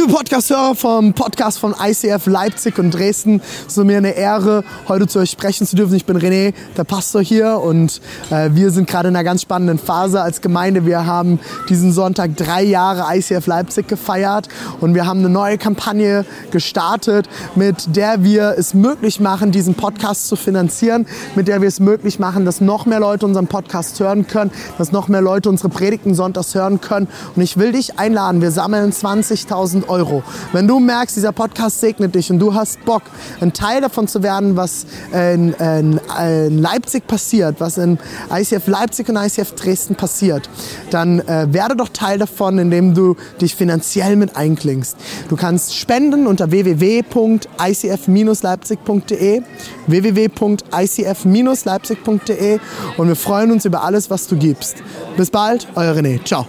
Liebe Podcast-Hörer vom Podcast von ICF Leipzig und Dresden, es ist mir eine Ehre, heute zu euch sprechen zu dürfen. Ich bin René, der Pastor hier und äh, wir sind gerade in einer ganz spannenden Phase als Gemeinde. Wir haben diesen Sonntag drei Jahre ICF Leipzig gefeiert und wir haben eine neue Kampagne gestartet, mit der wir es möglich machen, diesen Podcast zu finanzieren, mit der wir es möglich machen, dass noch mehr Leute unseren Podcast hören können, dass noch mehr Leute unsere Predigten sonntags hören können. Und ich will dich einladen, wir sammeln 20.000 Euro. Wenn du merkst, dieser Podcast segnet dich und du hast Bock, ein Teil davon zu werden, was in, in, in Leipzig passiert, was in ICF Leipzig und ICF Dresden passiert, dann äh, werde doch Teil davon, indem du dich finanziell mit einklingst. Du kannst spenden unter www.icf-leipzig.de www.icf-leipzig.de und wir freuen uns über alles, was du gibst. Bis bald, euer René. Ciao.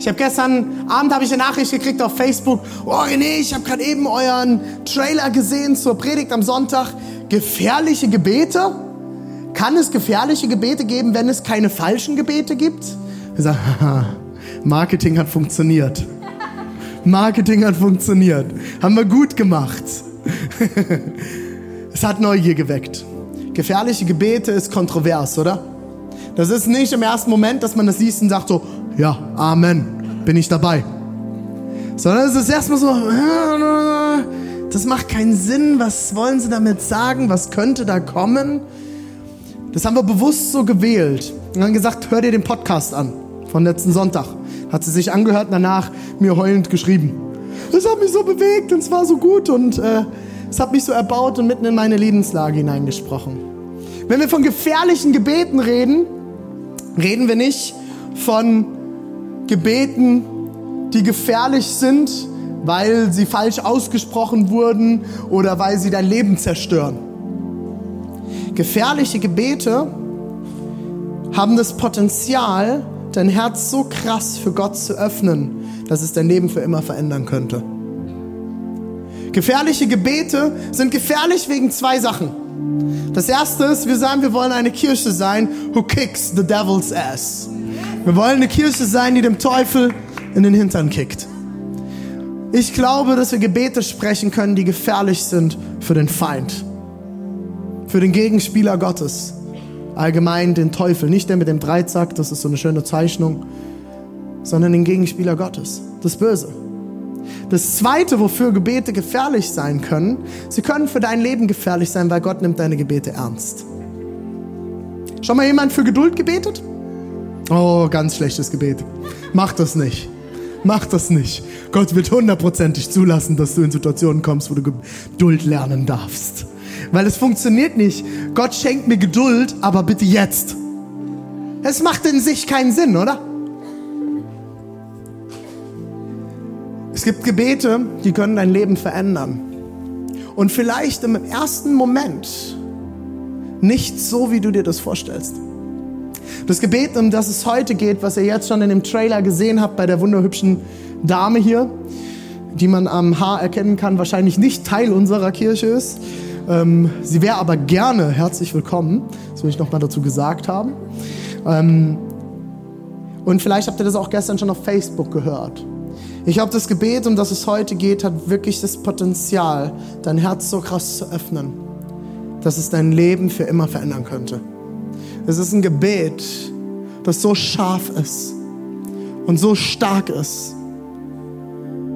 Ich habe gestern Abend habe ich eine Nachricht gekriegt auf Facebook. Oh René, ich habe gerade eben euren Trailer gesehen zur Predigt am Sonntag. Gefährliche Gebete? Kann es gefährliche Gebete geben, wenn es keine falschen Gebete gibt? Ich sage, haha, Marketing hat funktioniert. Marketing hat funktioniert. Haben wir gut gemacht. es hat Neugier geweckt. Gefährliche Gebete ist kontrovers, oder? Das ist nicht im ersten Moment, dass man das liest und sagt so, ja, Amen, bin ich dabei. Sondern es ist erstmal so, das macht keinen Sinn, was wollen sie damit sagen, was könnte da kommen? Das haben wir bewusst so gewählt und dann gesagt, hör dir den Podcast an von letzten Sonntag. Hat sie sich angehört und danach mir heulend geschrieben. Es hat mich so bewegt und es war so gut und äh, es hat mich so erbaut und mitten in meine Lebenslage hineingesprochen. Wenn wir von gefährlichen Gebeten reden, reden wir nicht von Gebeten, die gefährlich sind, weil sie falsch ausgesprochen wurden oder weil sie dein Leben zerstören. Gefährliche Gebete haben das Potenzial, dein Herz so krass für Gott zu öffnen, dass es dein Leben für immer verändern könnte. Gefährliche Gebete sind gefährlich wegen zwei Sachen. Das erste ist, wir sagen, wir wollen eine Kirche sein, who kicks the devil's ass. Wir wollen eine Kirche sein, die dem Teufel in den Hintern kickt. Ich glaube, dass wir Gebete sprechen können, die gefährlich sind für den Feind, für den Gegenspieler Gottes. Allgemein den Teufel, nicht der mit dem Dreizack, das ist so eine schöne Zeichnung, sondern den Gegenspieler Gottes, das Böse. Das Zweite, wofür Gebete gefährlich sein können, sie können für dein Leben gefährlich sein, weil Gott nimmt deine Gebete ernst. Schon mal jemand für Geduld gebetet? Oh, ganz schlechtes Gebet. Mach das nicht. Mach das nicht. Gott wird hundertprozentig zulassen, dass du in Situationen kommst, wo du Geduld lernen darfst. Weil es funktioniert nicht. Gott schenkt mir Geduld, aber bitte jetzt. Es macht in sich keinen Sinn, oder? Es gibt Gebete, die können dein Leben verändern. Und vielleicht im ersten Moment nicht so, wie du dir das vorstellst. Das Gebet, um das es heute geht, was ihr jetzt schon in dem Trailer gesehen habt bei der wunderhübschen Dame hier, die man am Haar erkennen kann, wahrscheinlich nicht Teil unserer Kirche ist. Ähm, sie wäre aber gerne herzlich willkommen. Das will ich nochmal dazu gesagt haben. Ähm, und vielleicht habt ihr das auch gestern schon auf Facebook gehört. Ich glaube, das Gebet, um das es heute geht, hat wirklich das Potenzial, dein Herz so krass zu öffnen, dass es dein Leben für immer verändern könnte. Es ist ein Gebet, das so scharf ist und so stark ist,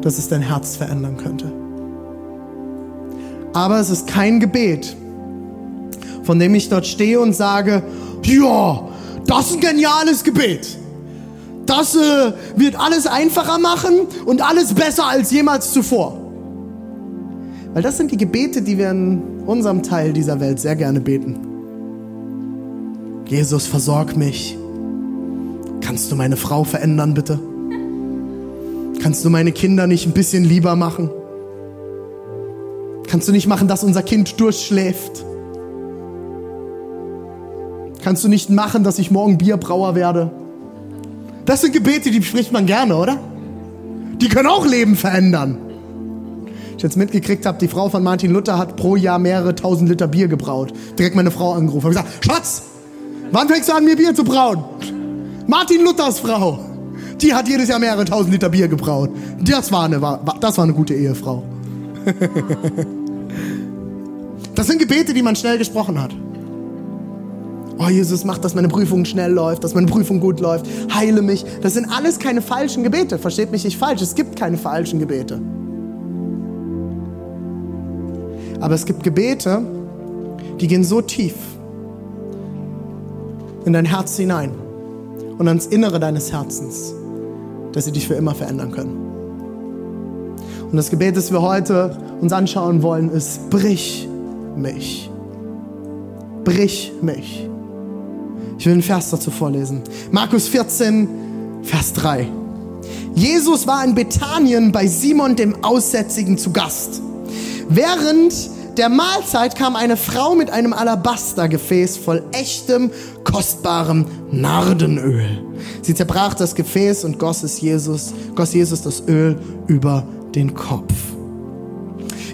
dass es dein Herz verändern könnte. Aber es ist kein Gebet, von dem ich dort stehe und sage, ja, das ist ein geniales Gebet. Das äh, wird alles einfacher machen und alles besser als jemals zuvor. Weil das sind die Gebete, die wir in unserem Teil dieser Welt sehr gerne beten. Jesus, versorg mich. Kannst du meine Frau verändern, bitte? Kannst du meine Kinder nicht ein bisschen lieber machen? Kannst du nicht machen, dass unser Kind durchschläft? Kannst du nicht machen, dass ich morgen Bierbrauer werde? Das sind Gebete, die spricht man gerne, oder? Die können auch Leben verändern. Ich jetzt mitgekriegt habe, die Frau von Martin Luther hat pro Jahr mehrere tausend Liter Bier gebraut. Direkt meine Frau angerufen und gesagt, Schatz, wann fängst du an, mir Bier zu brauen? Martin Luthers Frau, die hat jedes Jahr mehrere tausend Liter Bier gebraut. Das war eine, das war eine gute Ehefrau. Das sind Gebete, die man schnell gesprochen hat. Oh Jesus, mach, dass meine Prüfung schnell läuft, dass meine Prüfung gut läuft. Heile mich. Das sind alles keine falschen Gebete. Versteht mich nicht falsch. Es gibt keine falschen Gebete. Aber es gibt Gebete, die gehen so tief in dein Herz hinein und ans Innere deines Herzens, dass sie dich für immer verändern können. Und das Gebet, das wir heute uns anschauen wollen, ist, brich mich. Brich mich. Ich will einen Vers dazu vorlesen. Markus 14, Vers 3. Jesus war in Bethanien bei Simon dem Aussätzigen zu Gast. Während der Mahlzeit kam eine Frau mit einem Alabastergefäß voll echtem, kostbarem Nardenöl. Sie zerbrach das Gefäß und goss, es Jesus, goss Jesus das Öl über den Kopf.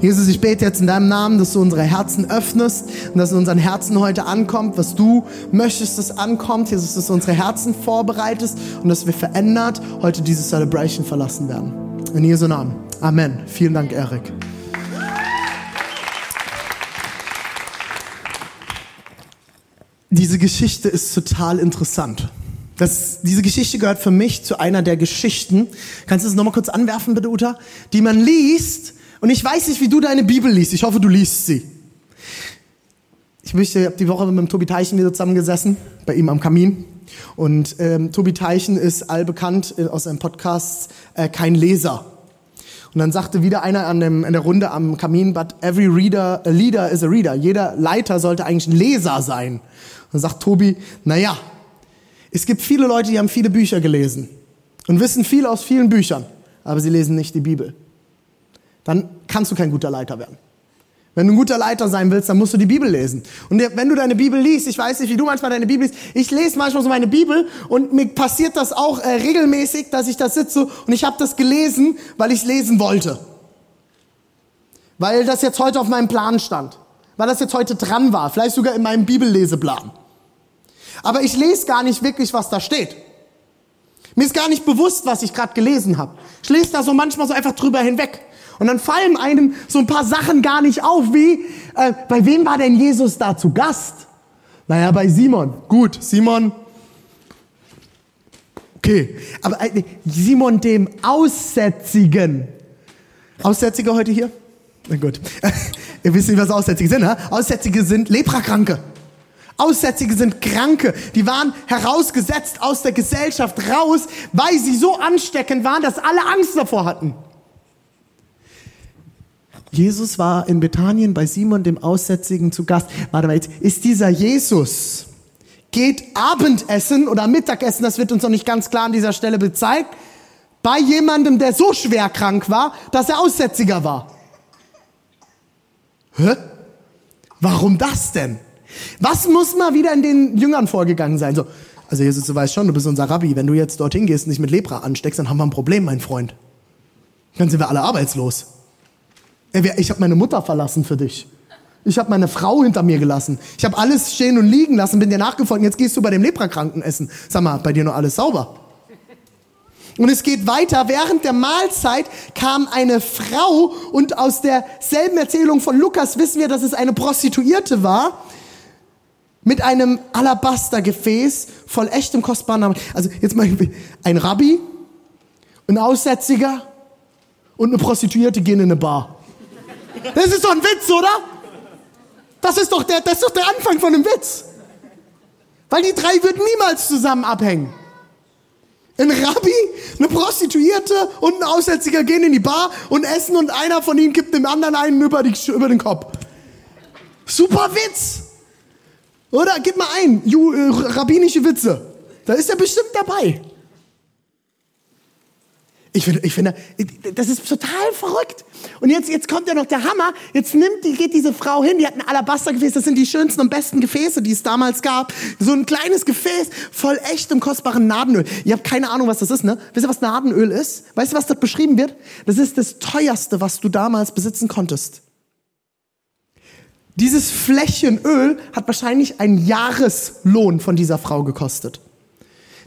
Jesus, ich bete jetzt in deinem Namen, dass du unsere Herzen öffnest und dass in unseren Herzen heute ankommt, was du möchtest, dass ankommt. Jesus, dass du unsere Herzen vorbereitest und dass wir verändert heute diese Celebration verlassen werden. In Jesu Namen. Amen. Vielen Dank, Erik. Diese Geschichte ist total interessant. Das, diese Geschichte gehört für mich zu einer der Geschichten. Kannst du das nochmal kurz anwerfen, bitte, Uta? Die man liest und ich weiß nicht, wie du deine Bibel liest. Ich hoffe, du liest sie. Ich möchte, ich habe die Woche mit dem Tobi Teichen wieder zusammengesessen, bei ihm am Kamin. Und ähm, Tobi Teichen ist allbekannt äh, aus seinem Podcast äh, kein Leser. Und dann sagte wieder einer an, dem, in der Runde am Kamin, but every reader, a leader is a reader. Jeder Leiter sollte eigentlich ein Leser sein. Und dann sagt Tobi, na ja, es gibt viele Leute, die haben viele Bücher gelesen und wissen viel aus vielen Büchern, aber sie lesen nicht die Bibel dann kannst du kein guter Leiter werden. Wenn du ein guter Leiter sein willst, dann musst du die Bibel lesen. Und wenn du deine Bibel liest, ich weiß nicht, wie du manchmal deine Bibel liest, ich lese manchmal so meine Bibel und mir passiert das auch äh, regelmäßig, dass ich da sitze und ich habe das gelesen, weil ich es lesen wollte. Weil das jetzt heute auf meinem Plan stand. Weil das jetzt heute dran war. Vielleicht sogar in meinem Bibelleseplan. Aber ich lese gar nicht wirklich, was da steht. Mir ist gar nicht bewusst, was ich gerade gelesen habe. Ich lese da so manchmal so einfach drüber hinweg. Und dann fallen einem so ein paar Sachen gar nicht auf, wie, äh, bei wem war denn Jesus da zu Gast? Naja, bei Simon. Gut, Simon. Okay, aber äh, Simon dem Aussätzigen. Aussätzige heute hier? Na gut. Ihr wisst nicht, was Aussätzige sind, ne? Aussätzige sind Leprakranke. Aussätzige sind Kranke. Die waren herausgesetzt aus der Gesellschaft raus, weil sie so ansteckend waren, dass alle Angst davor hatten. Jesus war in Bethanien bei Simon dem Aussätzigen zu Gast. Warte mal, jetzt ist dieser Jesus, geht Abendessen oder Mittagessen, das wird uns noch nicht ganz klar an dieser Stelle bezeigt, bei jemandem, der so schwer krank war, dass er Aussätziger war. Hä? Warum das denn? Was muss mal wieder in den Jüngern vorgegangen sein? So, also Jesus, du weißt schon, du bist unser Rabbi. Wenn du jetzt dorthin gehst und dich mit Lepra ansteckst, dann haben wir ein Problem, mein Freund. Dann sind wir alle arbeitslos. Ich habe meine Mutter verlassen für dich. Ich habe meine Frau hinter mir gelassen. Ich habe alles stehen und liegen lassen, bin dir nachgefolgt. Jetzt gehst du bei dem Leprakranken essen. Sag mal, bei dir noch alles sauber? Und es geht weiter. Während der Mahlzeit kam eine Frau und aus derselben Erzählung von Lukas wissen wir, dass es eine Prostituierte war mit einem Alabastergefäß voll echtem kostbaren Namen. Also jetzt mal ein Rabbi, ein Aussätziger und eine Prostituierte gehen in eine Bar. Das ist doch ein Witz, oder? Das ist doch der, das ist doch der Anfang von einem Witz. Weil die drei würden niemals zusammen abhängen. Ein Rabbi, eine Prostituierte und ein Aussätziger gehen in die Bar und essen und einer von ihnen gibt dem anderen einen über, die, über den Kopf. Super Witz. Oder gib mal ein, ju, äh, rabbinische Witze. Da ist er bestimmt dabei. Ich finde, ich finde, das ist total verrückt. Und jetzt, jetzt kommt ja noch der Hammer. Jetzt nimmt, die, geht diese Frau hin, die hat ein Alabastergefäß. Das sind die schönsten und besten Gefäße, die es damals gab. So ein kleines Gefäß voll echtem, kostbaren Nadenöl. Ihr habt keine Ahnung, was das ist, ne? Wisst ihr, was Nadenöl ist? Weißt du, was dort beschrieben wird? Das ist das teuerste, was du damals besitzen konntest. Dieses Fläschchen Öl hat wahrscheinlich einen Jahreslohn von dieser Frau gekostet.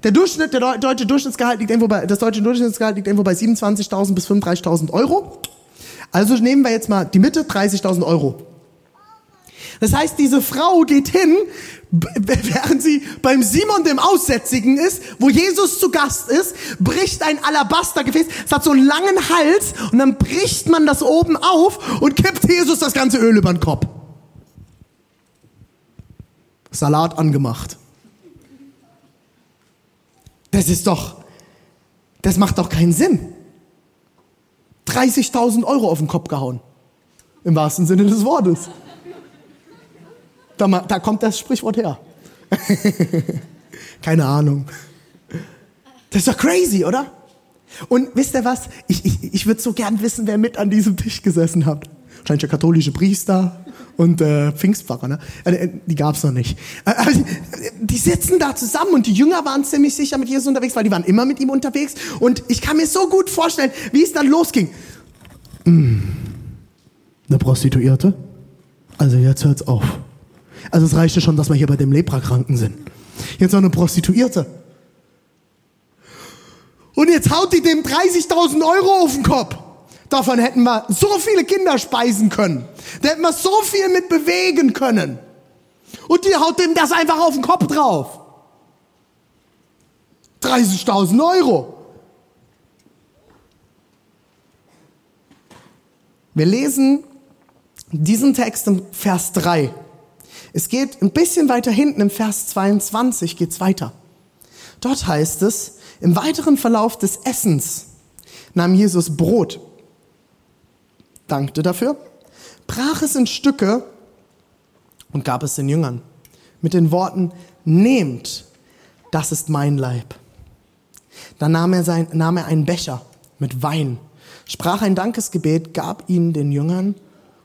Der Durchschnitt, der deutsche Durchschnittsgehalt liegt irgendwo bei, das deutsche Durchschnittsgehalt liegt irgendwo bei 27.000 bis 35.000 Euro. Also nehmen wir jetzt mal die Mitte, 30.000 Euro. Das heißt, diese Frau geht hin, während sie beim Simon dem Aussätzigen ist, wo Jesus zu Gast ist, bricht ein Alabastergefäß, es hat so einen langen Hals und dann bricht man das oben auf und kippt Jesus das ganze Öl über den Kopf. Salat angemacht. Das ist doch, das macht doch keinen Sinn. 30.000 Euro auf den Kopf gehauen. Im wahrsten Sinne des Wortes. Da, da kommt das Sprichwort her. Keine Ahnung. Das ist doch crazy, oder? Und wisst ihr was? Ich, ich, ich würde so gern wissen, wer mit an diesem Tisch gesessen hat. Wahrscheinlich katholische Priester, und äh, Pfingstpfarrer, ne? Äh, äh die gab's noch nicht. Äh, also, die sitzen da zusammen und die Jünger waren ziemlich sicher mit Jesus unterwegs, weil die waren immer mit ihm unterwegs. Und ich kann mir so gut vorstellen, wie es dann losging. Mm, eine Prostituierte? Also jetzt hört's auf. Also es reichte schon, dass wir hier bei dem Leprakranken sind. Jetzt noch eine Prostituierte. Und jetzt haut die dem 30.000 Euro auf den Kopf. Davon hätten wir so viele Kinder speisen können. Da hätten wir so viel mit bewegen können. Und die haut dem das einfach auf den Kopf drauf. 30.000 Euro. Wir lesen diesen Text im Vers 3. Es geht ein bisschen weiter hinten, im Vers 22 geht's weiter. Dort heißt es, im weiteren Verlauf des Essens nahm Jesus Brot dankte dafür, brach es in Stücke und gab es den Jüngern mit den Worten, nehmt, das ist mein Leib. Dann nahm er, sein, nahm er einen Becher mit Wein, sprach ein Dankesgebet, gab ihn den Jüngern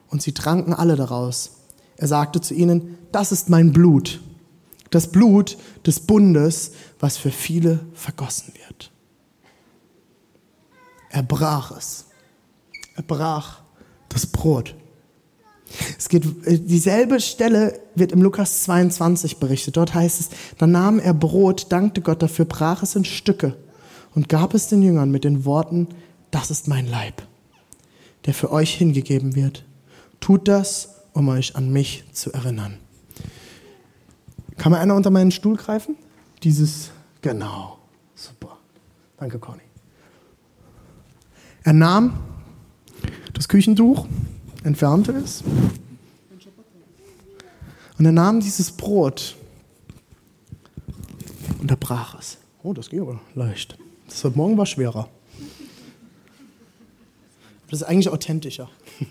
und sie tranken alle daraus. Er sagte zu ihnen, das ist mein Blut, das Blut des Bundes, was für viele vergossen wird. Er brach es. Er brach das Brot. Es geht, äh, dieselbe Stelle wird im Lukas 22 berichtet. Dort heißt es, dann nahm er Brot, dankte Gott dafür, brach es in Stücke und gab es den Jüngern mit den Worten, das ist mein Leib, der für euch hingegeben wird. Tut das, um euch an mich zu erinnern. Kann mir einer unter meinen Stuhl greifen? Dieses, genau, super. Danke, Conny. Er nahm das Küchentuch, entfernte es. Und er nahm dieses Brot und er brach es. Oh, das ging aber leicht. Das heute Morgen war schwerer. Das ist eigentlich authentischer.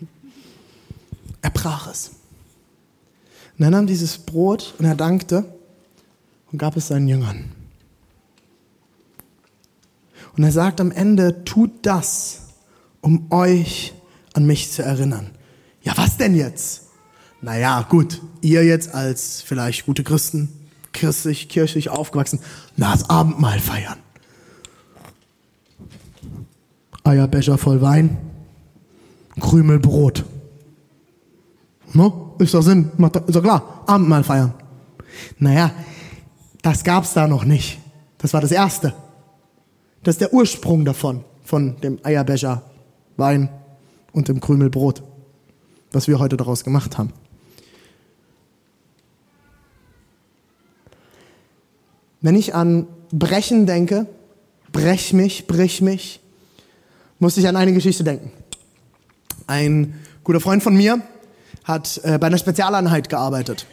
Er brach es. Und er nahm dieses Brot und er dankte und gab es seinen Jüngern. Und er sagt am Ende, tut das, um euch an mich zu erinnern. Ja, was denn jetzt? Naja, gut, ihr jetzt als vielleicht gute Christen, christlich, kirchlich aufgewachsen, na, das Abendmahl feiern. Eierbecher voll Wein, Krümel Brot. No? Ist doch Sinn, ist doch klar, Abendmahl feiern. Naja, das gab's da noch nicht. Das war das Erste. Das ist der Ursprung davon, von dem Eierbecher Wein und dem Krümel Brot, was wir heute daraus gemacht haben. Wenn ich an Brechen denke, brech mich, brich mich, muss ich an eine Geschichte denken. Ein guter Freund von mir hat äh, bei einer Spezialeinheit gearbeitet.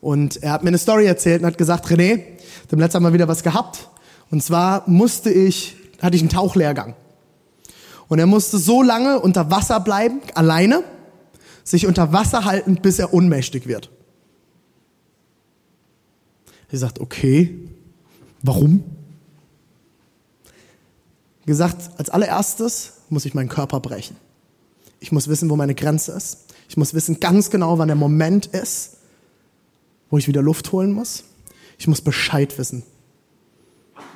Und er hat mir eine Story erzählt und hat gesagt, René, dem letzten Mal wieder was gehabt. Und zwar musste ich, hatte ich einen Tauchlehrgang. Und er musste so lange unter Wasser bleiben, alleine, sich unter Wasser halten, bis er ohnmächtig wird. Er sagt, okay, warum? gesagt, als allererstes muss ich meinen Körper brechen. Ich muss wissen, wo meine Grenze ist. Ich muss wissen ganz genau, wann der Moment ist, wo ich wieder Luft holen muss. Ich muss Bescheid wissen.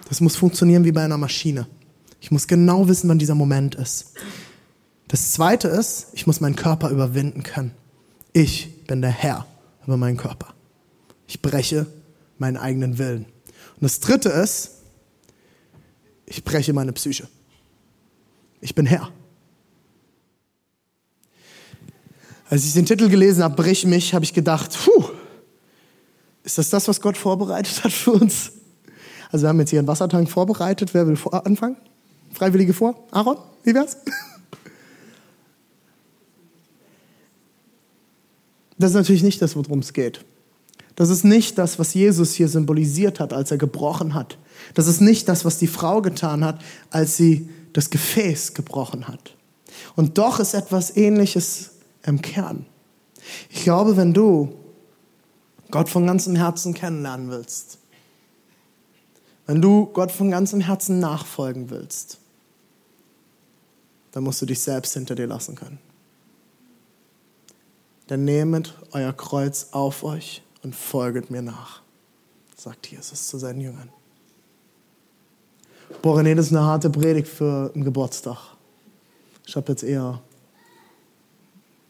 Das muss funktionieren wie bei einer Maschine. Ich muss genau wissen, wann dieser Moment ist. Das zweite ist, ich muss meinen Körper überwinden können. Ich bin der Herr über meinen Körper. Ich breche meinen eigenen Willen. Und das dritte ist, ich breche meine Psyche. Ich bin Herr. Als ich den Titel gelesen habe, Brich mich, habe ich gedacht, puh, ist das das, was Gott vorbereitet hat für uns? Also wir haben jetzt hier einen Wassertank vorbereitet. Wer will anfangen? Freiwillige vor? Aaron, wie wär's? Das ist natürlich nicht das, worum es geht. Das ist nicht das, was Jesus hier symbolisiert hat, als er gebrochen hat. Das ist nicht das, was die Frau getan hat, als sie das Gefäß gebrochen hat. Und doch ist etwas Ähnliches im Kern. Ich glaube, wenn du Gott von ganzem Herzen kennenlernen willst, wenn du Gott von ganzem Herzen nachfolgen willst, dann musst du dich selbst hinter dir lassen können. Dann nehmet euer Kreuz auf euch und folget mir nach, sagt Jesus zu seinen Jüngern. Boah, René, das ist eine harte Predigt für einen Geburtstag. Ich habe jetzt eher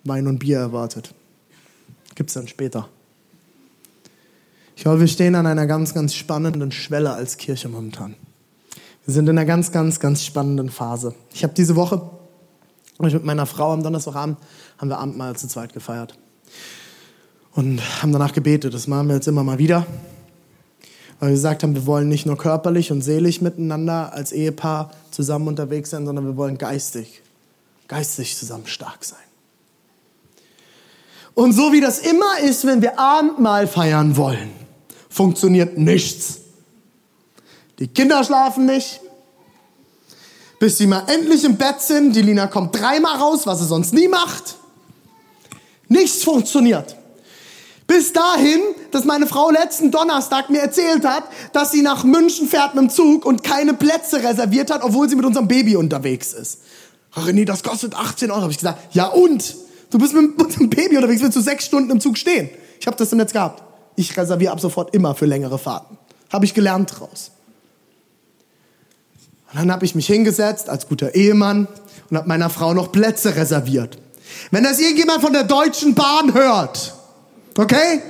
Wein und Bier erwartet. Gibt es dann später. Ich glaube, wir stehen an einer ganz, ganz spannenden Schwelle als Kirche momentan. Wir sind in einer ganz, ganz, ganz spannenden Phase. Ich habe diese Woche ich mit meiner Frau am Donnerstagabend haben wir Abendmahl zu zweit gefeiert und haben danach gebetet. Das machen wir jetzt immer mal wieder, weil wir gesagt haben, wir wollen nicht nur körperlich und seelisch miteinander als Ehepaar zusammen unterwegs sein, sondern wir wollen geistig, geistig zusammen stark sein. Und so wie das immer ist, wenn wir Abendmahl feiern wollen, funktioniert nichts. Die Kinder schlafen nicht, bis sie mal endlich im Bett sind. Die Lina kommt dreimal raus, was sie sonst nie macht. Nichts funktioniert. Bis dahin, dass meine Frau letzten Donnerstag mir erzählt hat, dass sie nach München fährt mit dem Zug und keine Plätze reserviert hat, obwohl sie mit unserem Baby unterwegs ist. Ach, René, das kostet 18 Euro. Habe ich gesagt, ja und? Du bist mit unserem Baby unterwegs, willst du sechs Stunden im Zug stehen? Ich habe das im Netz gehabt. Ich reserviere ab sofort immer für längere Fahrten. Habe ich gelernt draus. Und dann habe ich mich hingesetzt als guter Ehemann und habe meiner Frau noch Plätze reserviert. Wenn das irgendjemand von der Deutschen Bahn hört, okay?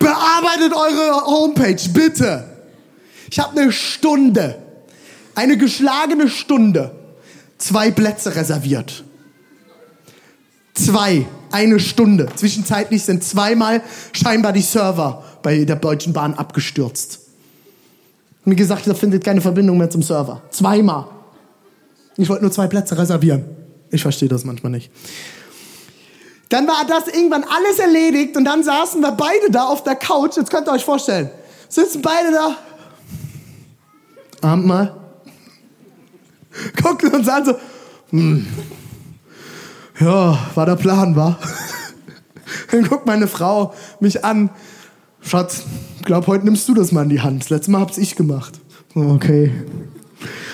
Bearbeitet eure Homepage, bitte. Ich habe eine Stunde, eine geschlagene Stunde, zwei Plätze reserviert. Zwei, eine Stunde. Zwischenzeitlich sind zweimal scheinbar die Server bei der Deutschen Bahn abgestürzt. Mir gesagt, da findet keine Verbindung mehr zum Server. Zweimal. Ich wollte nur zwei Plätze reservieren. Ich verstehe das manchmal nicht. Dann war das irgendwann alles erledigt und dann saßen wir beide da auf der Couch. Jetzt könnt ihr euch vorstellen. Sitzen beide da. Abendmahl. Gucken uns an so. Hm. Ja, war der Plan, war. Dann guckt meine Frau mich an. Schatz, glaube, heute nimmst du das mal in die Hand. Das letzte Mal hab's ich gemacht. Okay.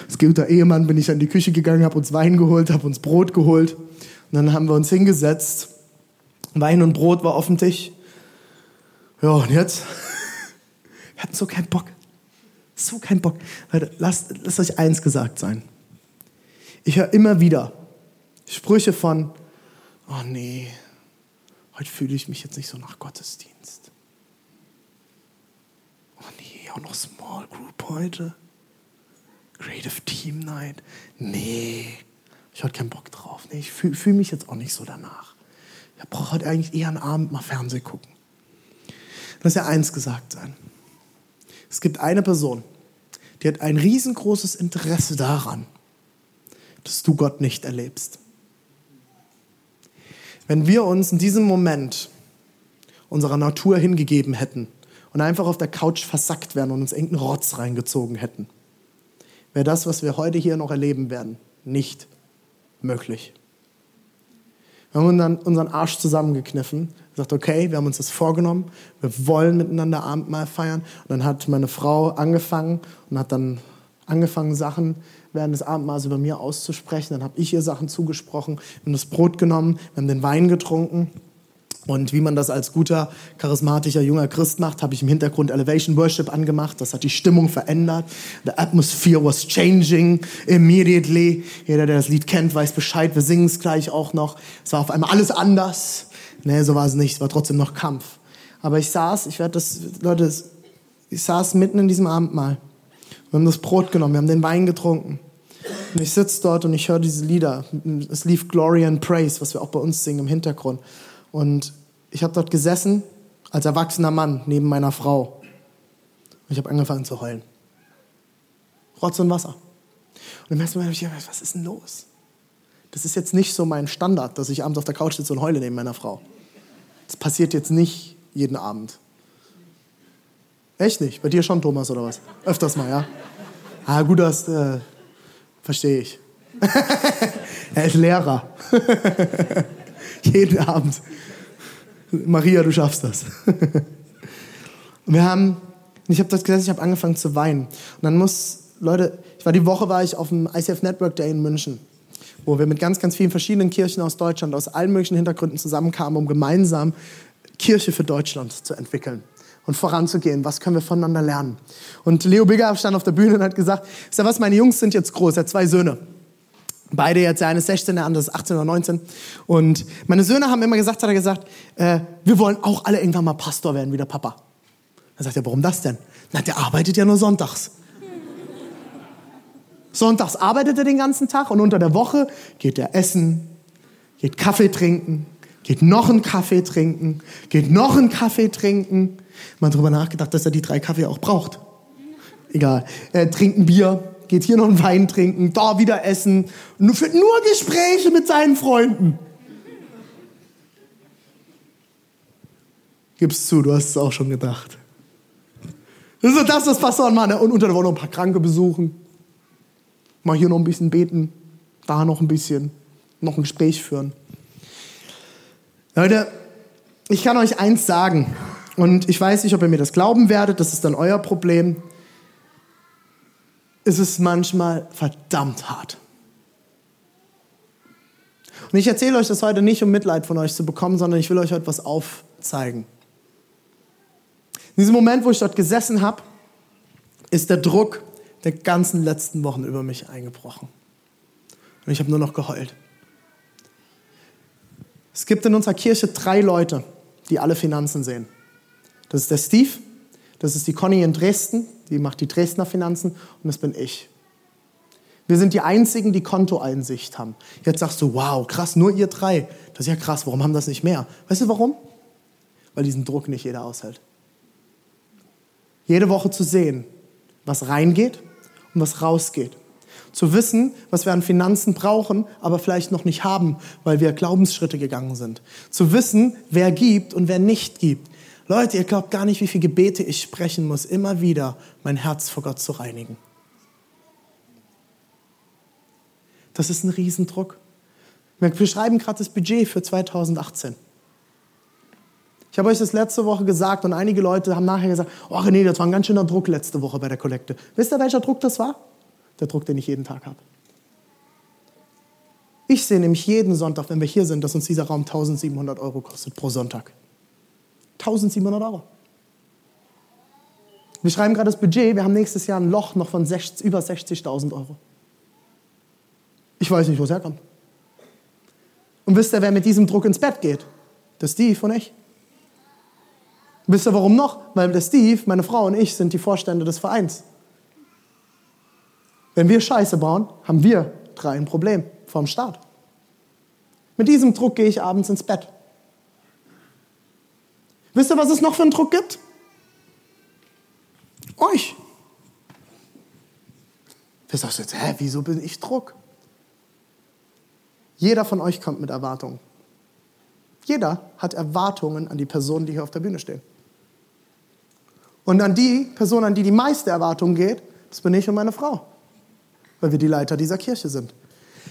Als guter Ehemann bin ich an die Küche gegangen, habe uns Wein geholt, habe uns Brot geholt. Und dann haben wir uns hingesetzt. Wein und Brot war auf dem Tisch. Ja, und jetzt? Wir hatten so keinen Bock. So keinen Bock. Leute, lasst, lasst euch eins gesagt sein. Ich höre immer wieder Sprüche von, oh nee, heute fühle ich mich jetzt nicht so nach Gottesdienst. Auch noch Small Group heute. Creative Team Night. Nee, ich habe keinen Bock drauf. Nee, ich fühle fühl mich jetzt auch nicht so danach. Ich brauche heute eigentlich eher einen Abend mal Fernsehen gucken. Lass ja eins gesagt sein. Es gibt eine Person, die hat ein riesengroßes Interesse daran, dass du Gott nicht erlebst. Wenn wir uns in diesem Moment unserer Natur hingegeben hätten und einfach auf der Couch versackt wären und uns irgendeinen Rotz reingezogen hätten, wäre das, was wir heute hier noch erleben werden, nicht möglich. Wir haben dann unseren Arsch zusammengekniffen, gesagt, okay, wir haben uns das vorgenommen, wir wollen miteinander Abendmahl feiern. Und dann hat meine Frau angefangen und hat dann angefangen, Sachen während des Abendmahls über mir auszusprechen. Dann habe ich ihr Sachen zugesprochen. Wir haben das Brot genommen, wir haben den Wein getrunken. Und wie man das als guter, charismatischer, junger Christ macht, habe ich im Hintergrund Elevation Worship angemacht. Das hat die Stimmung verändert. The atmosphere was changing immediately. Jeder, der das Lied kennt, weiß Bescheid. Wir singen es gleich auch noch. Es war auf einmal alles anders. Nee, so war es nicht. Es war trotzdem noch Kampf. Aber ich saß, ich werde das, Leute, ich saß mitten in diesem Abendmahl. Wir haben das Brot genommen, wir haben den Wein getrunken. Und ich sitze dort und ich höre diese Lieder. Es lief Glory and Praise, was wir auch bei uns singen im Hintergrund. Und ich habe dort gesessen als erwachsener Mann neben meiner Frau. Und ich habe angefangen zu heulen. Rotz und Wasser. Und im ersten Moment habe ich gedacht, was ist denn los? Das ist jetzt nicht so mein Standard, dass ich abends auf der Couch sitze und heule neben meiner Frau. Das passiert jetzt nicht jeden Abend. Echt nicht? Bei dir schon, Thomas, oder was? Öfters mal, ja? Ah, gut, das äh, verstehe ich. er ist Lehrer. jeden Abend. Maria, du schaffst das. und wir haben, ich habe das gesagt, ich habe angefangen zu weinen. Und dann muss, Leute, ich war die Woche war ich auf dem ICF Network Day in München, wo wir mit ganz, ganz vielen verschiedenen Kirchen aus Deutschland, aus allen möglichen Hintergründen zusammenkamen, um gemeinsam Kirche für Deutschland zu entwickeln und voranzugehen. Was können wir voneinander lernen? Und Leo Bigger stand auf der Bühne und hat gesagt, ist ja was, meine Jungs sind jetzt groß, er hat zwei Söhne. Beide jetzt, der eine ist 16, der andere ist 18 oder 19. Und meine Söhne haben immer gesagt, hat er gesagt, äh, wir wollen auch alle irgendwann mal Pastor werden, wie der Papa. Dann sagt er, warum das denn? Na, der arbeitet ja nur sonntags. Sonntags arbeitet er den ganzen Tag und unter der Woche geht er essen, geht Kaffee trinken, geht noch einen Kaffee trinken, geht noch einen Kaffee trinken. Mal drüber nachgedacht, dass er die drei Kaffee auch braucht. Egal. Trinkt ein Bier, geht hier noch einen Wein trinken, da wieder essen, nur, für, nur Gespräche mit seinen Freunden. Gib's zu, du hast es auch schon gedacht. Das ist das, was Pastoren machen. Und unter der Woche noch ein paar Kranke besuchen. Mal hier noch ein bisschen beten, da noch ein bisschen, noch ein Gespräch führen. Leute, ich kann euch eins sagen. Und ich weiß nicht, ob ihr mir das glauben werdet, das ist dann euer Problem ist es manchmal verdammt hart. Und ich erzähle euch das heute nicht, um Mitleid von euch zu bekommen, sondern ich will euch heute was aufzeigen. In diesem Moment, wo ich dort gesessen habe, ist der Druck der ganzen letzten Wochen über mich eingebrochen. Und ich habe nur noch geheult. Es gibt in unserer Kirche drei Leute, die alle Finanzen sehen. Das ist der Steve, das ist die Conny in Dresden, die macht die Dresdner Finanzen und das bin ich. Wir sind die Einzigen, die Kontoeinsicht haben. Jetzt sagst du, wow, krass, nur ihr drei. Das ist ja krass, warum haben das nicht mehr? Weißt du warum? Weil diesen Druck nicht jeder aushält. Jede Woche zu sehen, was reingeht und was rausgeht. Zu wissen, was wir an Finanzen brauchen, aber vielleicht noch nicht haben, weil wir Glaubensschritte gegangen sind. Zu wissen, wer gibt und wer nicht gibt. Leute, ihr glaubt gar nicht, wie viele Gebete ich sprechen muss, immer wieder mein Herz vor Gott zu reinigen. Das ist ein Riesendruck. Wir schreiben gerade das Budget für 2018. Ich habe euch das letzte Woche gesagt und einige Leute haben nachher gesagt, oh nee, das war ein ganz schöner Druck letzte Woche bei der Kollekte. Wisst ihr, welcher Druck das war? Der Druck, den ich jeden Tag habe. Ich sehe nämlich jeden Sonntag, wenn wir hier sind, dass uns dieser Raum 1700 Euro kostet pro Sonntag. 1700 Euro. Wir schreiben gerade das Budget, wir haben nächstes Jahr ein Loch noch von 60, über 60.000 Euro. Ich weiß nicht, wo es herkommt. Und wisst ihr, wer mit diesem Druck ins Bett geht? Der Steve und ich. Wisst ihr, warum noch? Weil der Steve, meine Frau und ich sind die Vorstände des Vereins. Wenn wir Scheiße bauen, haben wir drei ein Problem vom Staat. Mit diesem Druck gehe ich abends ins Bett. Wisst ihr, was es noch für einen Druck gibt? Euch. Wer sagt jetzt, hä, wieso bin ich Druck? Jeder von euch kommt mit Erwartungen. Jeder hat Erwartungen an die Personen, die hier auf der Bühne stehen. Und an die Person, an die die meiste Erwartung geht, das bin ich und meine Frau, weil wir die Leiter dieser Kirche sind.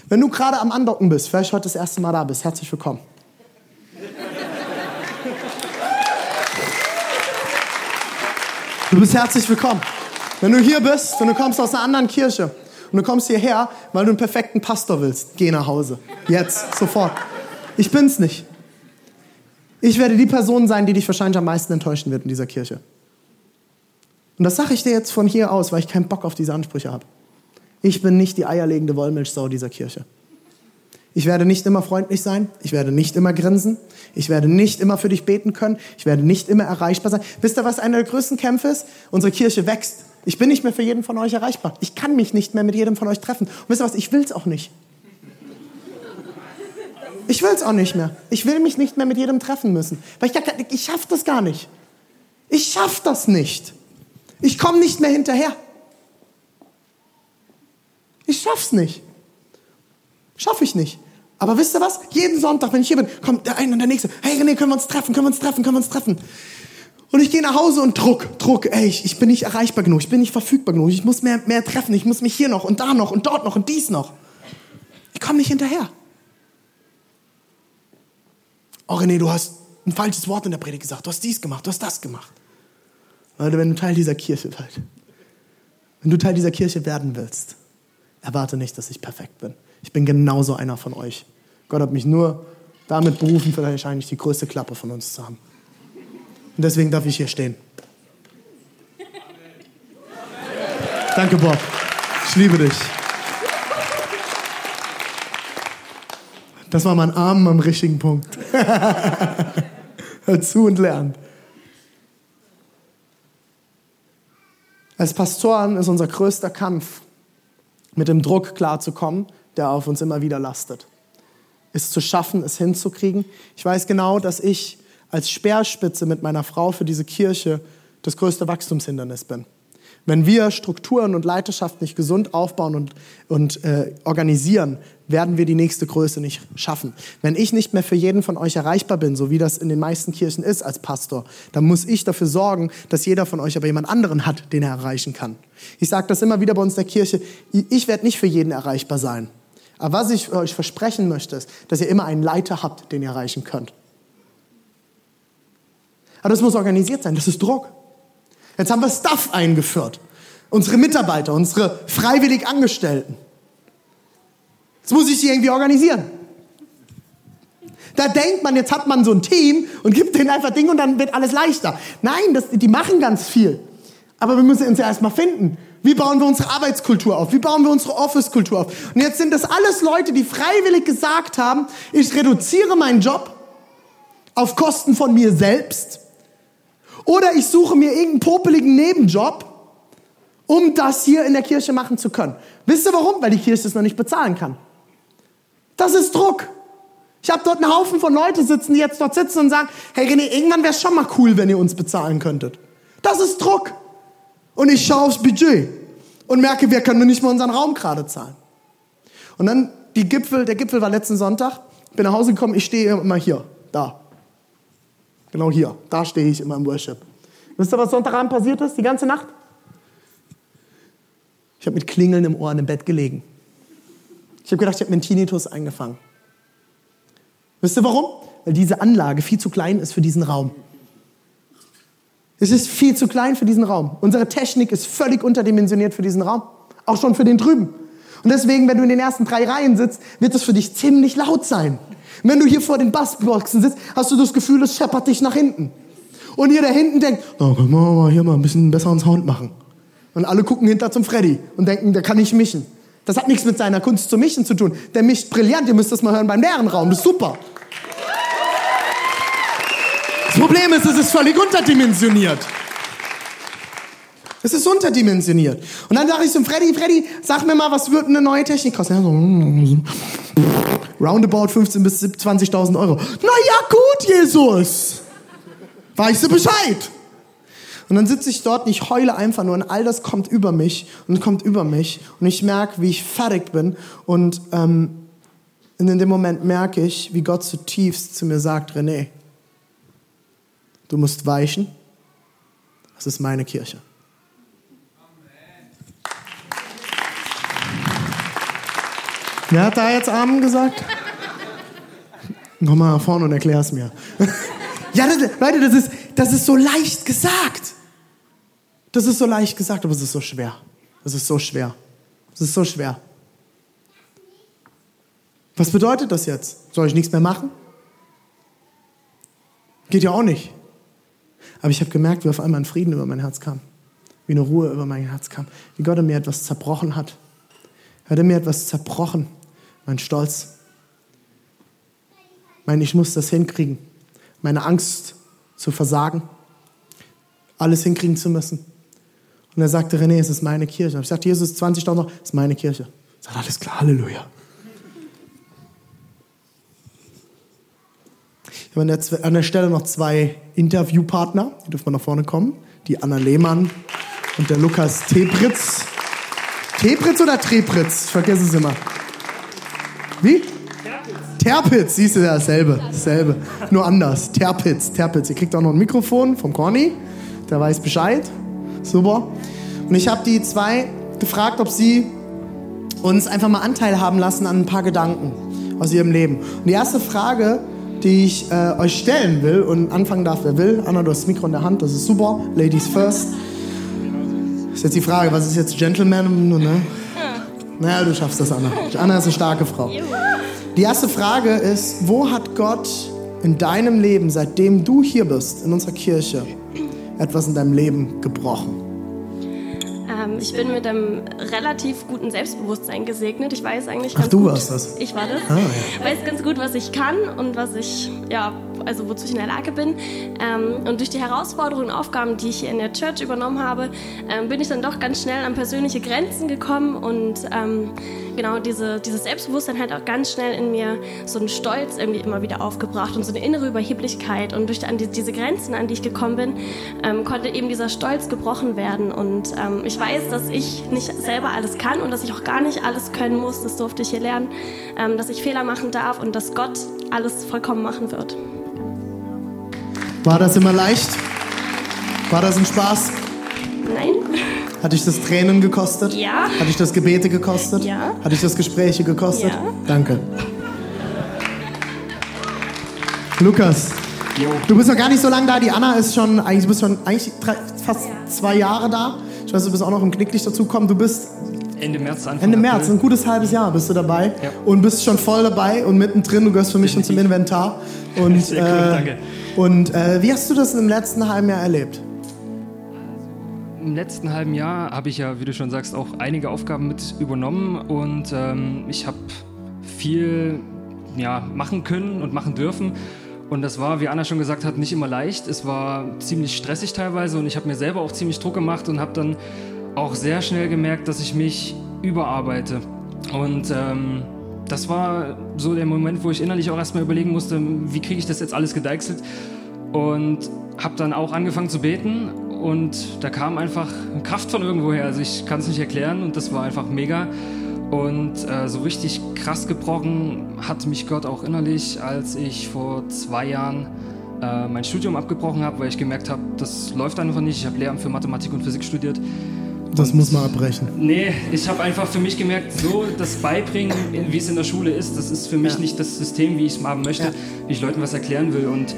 Wenn du gerade am Andocken bist, vielleicht heute das erste Mal da bist, herzlich willkommen. Du bist herzlich willkommen. Wenn du hier bist und du kommst aus einer anderen Kirche und du kommst hierher, weil du einen perfekten Pastor willst, geh nach Hause. Jetzt, sofort. Ich bin's nicht. Ich werde die Person sein, die dich wahrscheinlich am meisten enttäuschen wird in dieser Kirche. Und das sage ich dir jetzt von hier aus, weil ich keinen Bock auf diese Ansprüche habe. Ich bin nicht die eierlegende Wollmilchsau dieser Kirche. Ich werde nicht immer freundlich sein. Ich werde nicht immer grinsen. Ich werde nicht immer für dich beten können. Ich werde nicht immer erreichbar sein. Wisst ihr, was einer der größten Kämpfe ist? Unsere Kirche wächst. Ich bin nicht mehr für jeden von euch erreichbar. Ich kann mich nicht mehr mit jedem von euch treffen. Und wisst ihr was? Ich will es auch nicht. Ich will es auch nicht mehr. Ich will mich nicht mehr mit jedem treffen müssen. Weil ich, ich schaffe das gar nicht. Ich schaffe das nicht. Ich komme nicht mehr hinterher. Ich schaff's nicht. Schaffe ich nicht. Aber wisst ihr was? Jeden Sonntag, wenn ich hier bin, kommt der eine und der nächste. Hey René, können wir uns treffen? Können wir uns treffen? Können wir uns treffen? Und ich gehe nach Hause und druck, druck. Ey, ich, ich bin nicht erreichbar genug. Ich bin nicht verfügbar genug. Ich muss mehr, mehr treffen. Ich muss mich hier noch und da noch und dort noch und dies noch. Ich komme nicht hinterher. Oh René, du hast ein falsches Wort in der Predigt gesagt. Du hast dies gemacht. Du hast das gemacht. Leute, wenn du Teil dieser Kirche seid, wenn du Teil dieser Kirche werden willst, erwarte nicht, dass ich perfekt bin. Ich bin genauso einer von euch. Gott hat mich nur damit berufen, vielleicht eigentlich die größte Klappe von uns zu haben. Und deswegen darf ich hier stehen. Danke, Bob. Ich liebe dich. Das war mein Arm am richtigen Punkt. Hör zu und lern. Als Pastoren ist unser größter Kampf, mit dem Druck klarzukommen, der auf uns immer wieder lastet. Es zu schaffen, es hinzukriegen. Ich weiß genau, dass ich als Speerspitze mit meiner Frau für diese Kirche das größte Wachstumshindernis bin. Wenn wir Strukturen und Leiterschaft nicht gesund aufbauen und, und äh, organisieren, werden wir die nächste Größe nicht schaffen. Wenn ich nicht mehr für jeden von euch erreichbar bin, so wie das in den meisten Kirchen ist als Pastor, dann muss ich dafür sorgen, dass jeder von euch aber jemand anderen hat, den er erreichen kann. Ich sage das immer wieder bei uns in der Kirche, ich werde nicht für jeden erreichbar sein. Aber was ich euch versprechen möchte, ist, dass ihr immer einen Leiter habt, den ihr erreichen könnt. Aber das muss organisiert sein, das ist Druck. Jetzt haben wir Staff eingeführt. Unsere Mitarbeiter, unsere freiwillig Angestellten. Jetzt muss ich sie irgendwie organisieren. Da denkt man, jetzt hat man so ein Team und gibt denen einfach Dinge und dann wird alles leichter. Nein, das, die machen ganz viel. Aber wir müssen uns ja erstmal finden. Wie bauen wir unsere Arbeitskultur auf? Wie bauen wir unsere Office-Kultur auf? Und jetzt sind das alles Leute, die freiwillig gesagt haben, ich reduziere meinen Job auf Kosten von mir selbst oder ich suche mir irgendeinen popeligen Nebenjob, um das hier in der Kirche machen zu können. Wisst ihr warum? Weil die Kirche es noch nicht bezahlen kann. Das ist Druck. Ich habe dort einen Haufen von Leuten sitzen, die jetzt dort sitzen und sagen, hey René, irgendwann wäre es schon mal cool, wenn ihr uns bezahlen könntet. Das ist Druck. Und ich schaue aufs Budget und merke, wir können nicht mal unseren Raum gerade zahlen. Und dann die Gipfel, der Gipfel war letzten Sonntag, bin nach Hause gekommen, ich stehe immer hier, da. Genau hier, da stehe ich immer im Worship. Wisst ihr, was Sonntagabend passiert ist, die ganze Nacht? Ich habe mit Klingeln im Ohr im Bett gelegen. Ich habe gedacht, ich habe mir einen Tinnitus eingefangen. Wisst ihr warum? Weil diese Anlage viel zu klein ist für diesen Raum. Es ist viel zu klein für diesen Raum. Unsere Technik ist völlig unterdimensioniert für diesen Raum. Auch schon für den drüben. Und deswegen, wenn du in den ersten drei Reihen sitzt, wird es für dich ziemlich laut sein. Wenn du hier vor den Bassboxen sitzt, hast du das Gefühl, es scheppert dich nach hinten. Und ihr da hinten denkt, oh, können wir mal hier mal ein bisschen besseren Sound machen. Und alle gucken hinter zum Freddy und denken, der kann nicht mischen. Das hat nichts mit seiner Kunst zu mischen zu tun. Der mischt brillant. Ihr müsst das mal hören beim leeren Raum. Das ist super. Das Problem ist, es ist völlig unterdimensioniert. Es ist unterdimensioniert. Und dann sage ich zum Freddy, Freddy, sag mir mal, was wird eine neue Technik kosten? So, roundabout 15.000 bis 20.000 Euro. Na ja, gut, Jesus. Weißt du Bescheid? Und dann sitze ich dort und ich heule einfach nur und all das kommt über mich und kommt über mich und ich merke, wie ich fertig bin und ähm, in dem Moment merke ich, wie Gott zutiefst zu mir sagt, René, du musst weichen, das ist meine Kirche. Wer hat da jetzt Amen gesagt? Komm mal nach vorne und erklär es mir. ja, das, Leute, das ist, das ist so leicht gesagt. Das ist so leicht gesagt, aber es ist so schwer. Es ist so schwer. Es ist so schwer. Was bedeutet das jetzt? Soll ich nichts mehr machen? Geht ja auch nicht. Aber ich habe gemerkt, wie auf einmal ein Frieden über mein Herz kam. Wie eine Ruhe über mein Herz kam. Wie Gott in mir etwas zerbrochen hat. Er hat in mir etwas zerbrochen. Mein Stolz. Mein Ich muss das hinkriegen. Meine Angst zu versagen. Alles hinkriegen zu müssen. Und er sagte, René, es ist meine Kirche. Ich sagte, Jesus, 20.000 noch, es ist meine Kirche. Ich sagte, alles klar, Halleluja. Ich habe an der, an der Stelle noch zwei Interviewpartner, die dürfen nach vorne kommen. Die Anna Lehmann und der Lukas Tepritz. Tepritz oder Trepritz? Ich vergesse es immer. Wie? Terpitz. Terpitz, siehst du ja, dasselbe. Dasselbe. Nur anders. Terpitz, Terpitz. Ihr kriegt auch noch ein Mikrofon vom Corny. Der weiß Bescheid. Super. Und ich habe die zwei gefragt, ob sie uns einfach mal Anteil haben lassen an ein paar Gedanken aus ihrem Leben. Und die erste Frage, die ich äh, euch stellen will und anfangen darf, wer will. Anna, du hast das Mikro in der Hand, das ist super. Ladies first. Ist jetzt die Frage, was ist jetzt Gentleman? Ne? Naja, du schaffst das, Anna. Anna ist eine starke Frau. Die erste Frage ist, wo hat Gott in deinem Leben, seitdem du hier bist, in unserer Kirche, etwas in deinem Leben gebrochen? Ähm, ich bin mit einem relativ guten Selbstbewusstsein gesegnet. Ich weiß eigentlich Ach, ganz du gut. warst das. Ich war das. Ah, ja. weiß ganz gut, was ich kann und was ich, ja, also wozu ich in der Lage bin. Ähm, und durch die Herausforderungen und Aufgaben, die ich hier in der Church übernommen habe, ähm, bin ich dann doch ganz schnell an persönliche Grenzen gekommen und ähm, genau diese, dieses Selbstbewusstsein hat auch ganz schnell in mir so einen Stolz irgendwie immer wieder aufgebracht und so eine innere Überheblichkeit. Und durch die, diese Grenzen, an die ich gekommen bin, ähm, konnte eben dieser Stolz gebrochen werden. Und ähm, ich weiß, dass ich nicht selber alles kann und dass ich auch gar nicht alles können muss. Das durfte ich hier lernen, ähm, dass ich Fehler machen darf und dass Gott alles vollkommen machen wird. War das immer leicht? War das ein Spaß? Nein? Hat dich das Tränen gekostet? Ja. Hat dich das Gebete gekostet? Ja. Hat dich das Gespräche gekostet? Ja. Danke. Lukas, du bist noch gar nicht so lange da. Die Anna ist schon, eigentlich, du bist schon eigentlich drei, fast zwei Jahre da. Ich weiß, du bist auch noch im Knicklicht dazugekommen. Du bist Ende März, Anfang Ende März, ein gutes halbes Jahr bist du dabei Ja. und bist schon voll dabei und mittendrin. Du gehörst für mich schon zum Inventar. Und, Sehr cool, äh, danke. Und äh, wie hast du das im letzten halben Jahr erlebt? Im letzten halben Jahr habe ich ja, wie du schon sagst, auch einige Aufgaben mit übernommen und ähm, ich habe viel ja, machen können und machen dürfen. Und das war, wie Anna schon gesagt hat, nicht immer leicht. Es war ziemlich stressig teilweise und ich habe mir selber auch ziemlich Druck gemacht und habe dann auch sehr schnell gemerkt, dass ich mich überarbeite. Und ähm, das war so der Moment, wo ich innerlich auch erstmal überlegen musste, wie kriege ich das jetzt alles gedeichselt. Und habe dann auch angefangen zu beten und da kam einfach Kraft von irgendwoher. Also ich kann es nicht erklären und das war einfach mega. Und äh, so richtig krass gebrochen hat mich Gott auch innerlich, als ich vor zwei Jahren äh, mein Studium abgebrochen habe, weil ich gemerkt habe, das läuft einfach nicht. Ich habe Lehramt für Mathematik und Physik studiert. Das muss man abbrechen. Nee, ich habe einfach für mich gemerkt, so das Beibringen, wie es in der Schule ist, das ist für mich Ja. nicht das System, wie ich es haben möchte, Ja. wie ich Leuten was erklären will. Und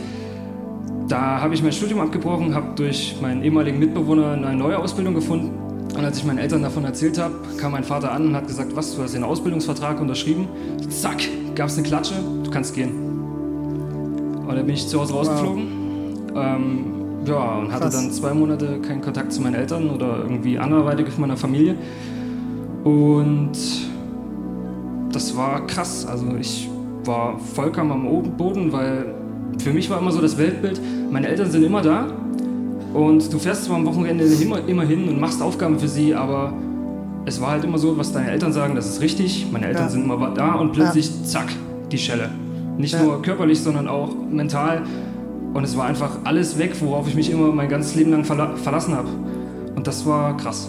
da habe ich mein Studium abgebrochen, habe durch meinen ehemaligen Mitbewohner eine neue Ausbildung gefunden. Und als ich meinen Eltern davon erzählt habe, kam mein Vater an und hat gesagt, was, du hast den Ausbildungsvertrag unterschrieben? Zack, gab es eine Klatsche, du kannst gehen. Und dann bin ich zu Hause rausgeflogen. Ähm, ja, und hatte Krass. dann zwei Monate keinen Kontakt zu meinen Eltern oder irgendwie anderweitig mit meiner Familie. Und das war krass. Also ich war vollkommen am Boden, weil für mich war immer so das Weltbild, meine Eltern sind immer da und du fährst zwar am Wochenende immer, immer hin und machst Aufgaben für sie, aber es war halt immer so, was deine Eltern sagen, das ist richtig. Meine Eltern Ja. sind immer da und plötzlich, zack, die Schelle. Nicht Ja. nur körperlich, sondern auch mental. Und es war einfach alles weg, worauf ich mich immer mein ganzes Leben lang verla verlassen habe. Und das war krass.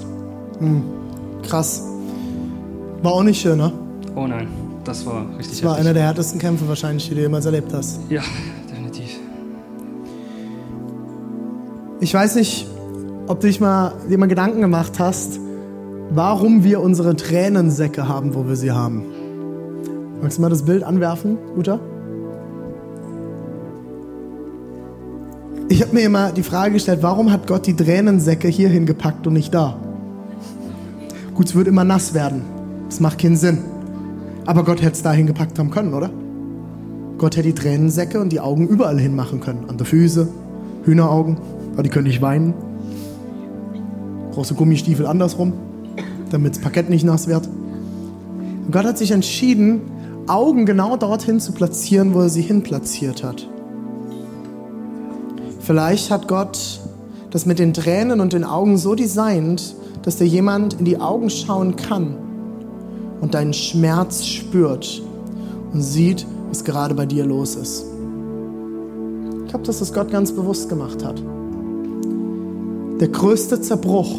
Krass. War auch nicht schön, ne? Oh nein, das war richtig Das war heftig. einer der härtesten Kämpfe wahrscheinlich, die du jemals erlebt hast. Ja, definitiv. Ich weiß nicht, ob du dich mal, dir mal Gedanken gemacht hast, warum wir unsere Tränensäcke haben, wo wir sie haben. Magst du mal das Bild anwerfen, Uta? Ich habe mir immer die Frage gestellt, warum hat Gott die Tränensäcke hier hingepackt und nicht da? Gut, es wird immer nass werden. Das macht keinen Sinn. Aber Gott hätte es da hingepackt haben können, oder? Gott hätte die Tränensäcke und die Augen überall hinmachen können. An der Füße, Hühneraugen, aber die können nicht weinen. Du Gummistiefel andersrum, damit das Parkett nicht nass wird. Und Gott hat sich entschieden, Augen genau dorthin zu platzieren, wo er sie hin platziert hat. Vielleicht hat Gott das mit den Tränen und den Augen so designt, dass dir jemand in die Augen schauen kann und deinen Schmerz spürt und sieht, was gerade bei dir los ist. Ich glaube, dass das Gott ganz bewusst gemacht hat. Der größte Zerbruch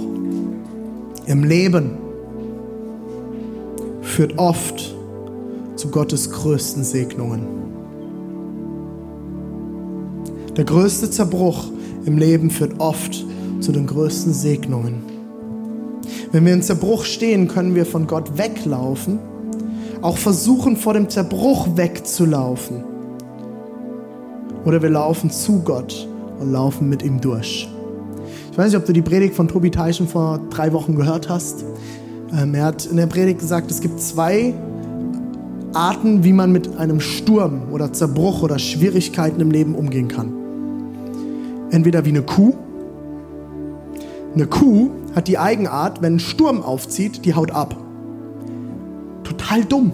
im Leben führt oft zu Gottes größten Segnungen. Der größte Zerbruch im Leben führt oft zu den größten Segnungen. Wenn wir in Zerbruch stehen, können wir von Gott weglaufen, auch versuchen, vor dem Zerbruch wegzulaufen. Oder wir laufen zu Gott und laufen mit ihm durch. Ich weiß nicht, ob du die Predigt von Tobi Teichen vor drei Wochen gehört hast. Ähm, er hat in der Predigt gesagt, es gibt zwei Arten, wie man mit einem Sturm oder Zerbruch oder Schwierigkeiten im Leben umgehen kann. Entweder wie eine Kuh. Eine Kuh hat die Eigenart, wenn ein Sturm aufzieht, die haut ab. Total dumm.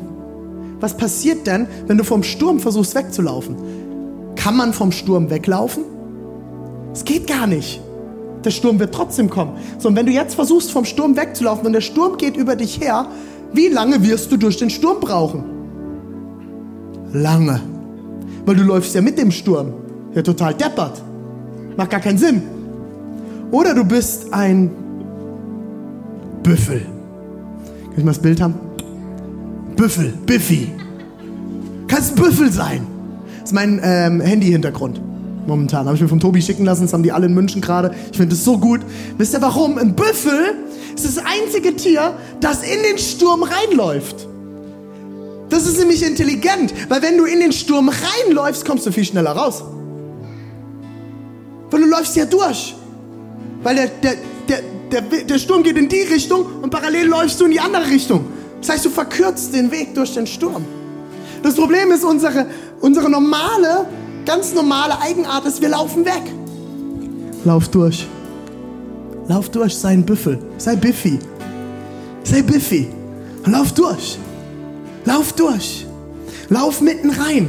Was passiert denn, wenn du vom Sturm versuchst wegzulaufen? Kann man vom Sturm weglaufen? Es geht gar nicht. Der Sturm wird trotzdem kommen. So, und wenn du jetzt versuchst, vom Sturm wegzulaufen und der Sturm geht über dich her, wie lange wirst du durch den Sturm brauchen? Lange. Weil du läufst ja mit dem Sturm. Ja, total deppert. Macht gar keinen Sinn. Oder du bist ein Büffel. Kann ich mal das Bild haben? Büffel, Biffy. Kannst Büffel sein. Das ist mein ähm, Handy-Hintergrund momentan. Habe ich mir vom Tobi schicken lassen, das haben die alle in München gerade. Ich finde das so gut. Wisst ihr warum? Ein Büffel ist das einzige Tier, das in den Sturm reinläuft. Das ist nämlich intelligent, weil wenn du in den Sturm reinläufst, kommst du viel schneller raus. Weil du läufst ja durch. Weil der, der, der, der, der Sturm geht in die Richtung und parallel läufst du in die andere Richtung. Das heißt, du verkürzt den Weg durch den Sturm. Das Problem ist, unsere, unsere normale, ganz normale Eigenart ist, wir laufen weg. Lauf durch. Lauf durch, sei ein Büffel. Sei Biffy. Sei Biffy. Lauf durch. Lauf durch. Lauf mitten rein.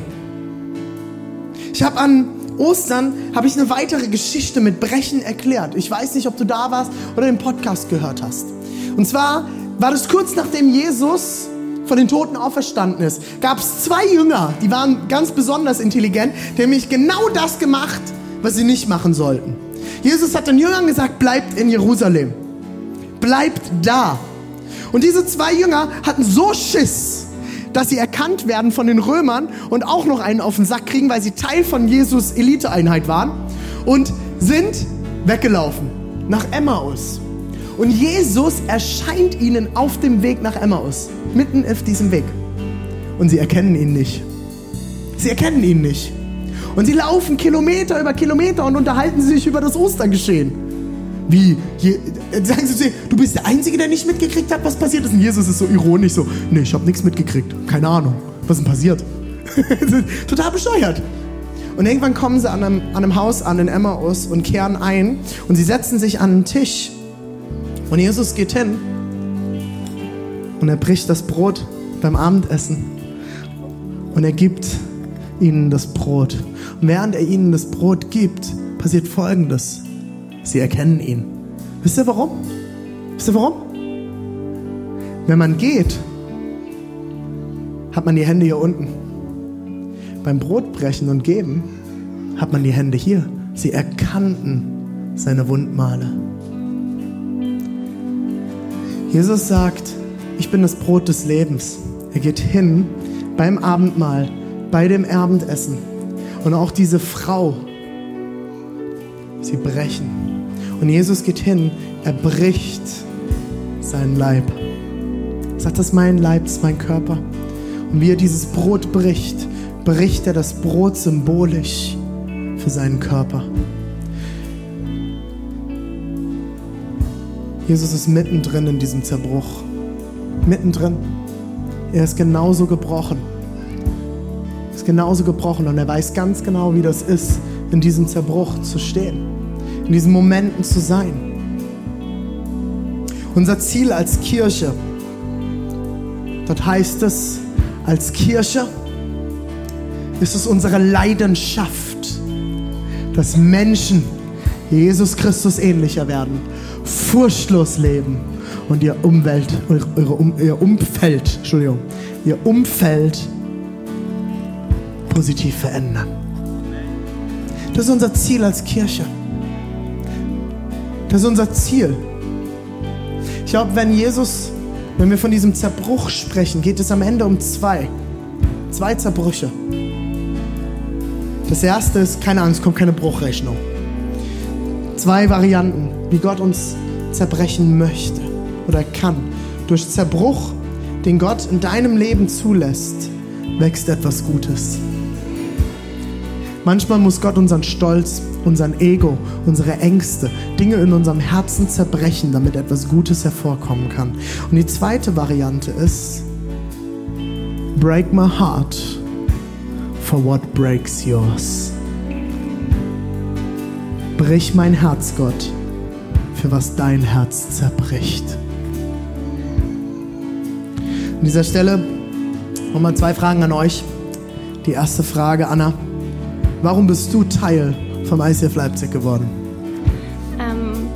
Ich habe an Ostern habe ich eine weitere Geschichte mit Brechen erklärt. Ich weiß nicht, ob du da warst oder den Podcast gehört hast. Und zwar war das kurz nachdem Jesus von den Toten auferstanden ist, gab es zwei Jünger, die waren ganz besonders intelligent, die haben nämlich genau das gemacht, was sie nicht machen sollten. Jesus hat den Jüngern gesagt, bleibt in Jerusalem. Bleibt da. Und diese zwei Jünger hatten so Schiss, dass sie erkannt werden von den Römern und auch noch einen auf den Sack kriegen, weil sie Teil von Jesus Eliteeinheit waren und sind weggelaufen nach Emmaus. Und Jesus erscheint ihnen auf dem Weg nach Emmaus, mitten auf diesem Weg. Und sie erkennen ihn nicht. Sie erkennen ihn nicht. Und sie laufen Kilometer über Kilometer und unterhalten sich über das Ostergeschehen. Wie? Je, sagen sie zu ihr, du bist der Einzige, der nicht mitgekriegt hat, was passiert ist. Und Jesus ist so ironisch so, nee, ich habe nichts mitgekriegt. Keine Ahnung. Was ist denn passiert? Total bescheuert. Und irgendwann kommen sie an einem, an einem Haus an in Emmaus und kehren ein und sie setzen sich an einen Tisch und Jesus geht hin und er bricht das Brot beim Abendessen und er gibt ihnen das Brot. Und während er ihnen das Brot gibt, passiert Folgendes. Sie erkennen ihn. Wisst ihr warum? Wisst ihr warum? Wenn man geht, hat man die Hände hier unten. Beim Brotbrechen und Geben hat man die Hände hier. Sie erkannten seine Wundmale. Jesus sagt, ich bin das Brot des Lebens. Er geht hin beim Abendmahl, bei dem Abendessen. Und auch diese Frau, sie brechen. Und Jesus geht hin, er bricht seinen Leib. Er sagt, das ist mein Leib, das ist mein Körper. Und wie er dieses Brot bricht, bricht er das Brot symbolisch für seinen Körper. Jesus ist mittendrin in diesem Zerbruch. Mittendrin. Er ist genauso gebrochen. Er ist genauso gebrochen und er weiß ganz genau, wie das ist, in diesem Zerbruch zu stehen. In diesen Momenten zu sein. Unser Ziel als Kirche, dort heißt es, als Kirche ist es unsere Leidenschaft, dass Menschen Jesus Christus ähnlicher werden, furchtlos leben und ihr Umwelt, ihre, ihr Umfeld, Entschuldigung, ihr Umfeld positiv verändern. Das ist unser Ziel als Kirche. Das ist unser Ziel. Ich glaube, wenn Jesus, wenn wir von diesem Zerbruch sprechen, geht es am Ende um zwei. Zwei Zerbrüche. Das erste ist, keine Angst, kommt keine Bruchrechnung. Zwei Varianten, wie Gott uns zerbrechen möchte oder kann. Durch Zerbruch, den Gott in deinem Leben zulässt, wächst etwas Gutes. Manchmal muss Gott unseren Stolz, unseren Ego, unsere Ängste, Dinge in unserem Herzen zerbrechen, damit etwas Gutes hervorkommen kann. Und die zweite Variante ist, break my heart for what breaks yours. Brich mein Herz, Gott, für was dein Herz zerbricht. An dieser Stelle nochmal zwei Fragen an euch. Die erste Frage, Anna. Warum bist du Teil vom ICF Leipzig geworden? Ähm,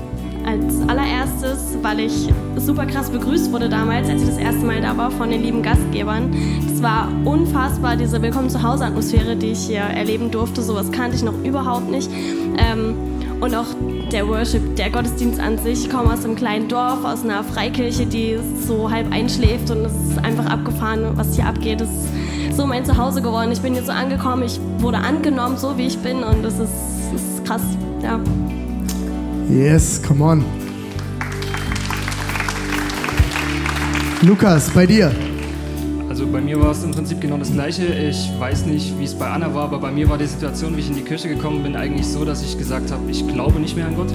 als allererstes, weil ich super krass begrüßt wurde damals, als ich das erste Mal da war von den lieben Gastgebern. Es war unfassbar, diese Willkommen zu Hause Atmosphäre, die ich hier erleben durfte. Sowas kannte ich noch überhaupt nicht. Ähm, und auch der Worship, der Gottesdienst an sich. Ich komme aus einem kleinen Dorf, aus einer Freikirche, die so halb einschläft und es ist einfach abgefahren, was hier abgeht. Es ist so mein Zuhause geworden. Ich bin hier so angekommen, ich wurde angenommen, so wie ich bin und das ist, das ist krass, ja. Yes, come on. Lukas, bei dir. Also bei mir war es im Prinzip genau das Gleiche. Ich weiß nicht, wie es bei Anna war, aber bei mir war die Situation, wie ich in die Kirche gekommen bin, eigentlich so, dass ich gesagt habe, ich glaube nicht mehr an Gott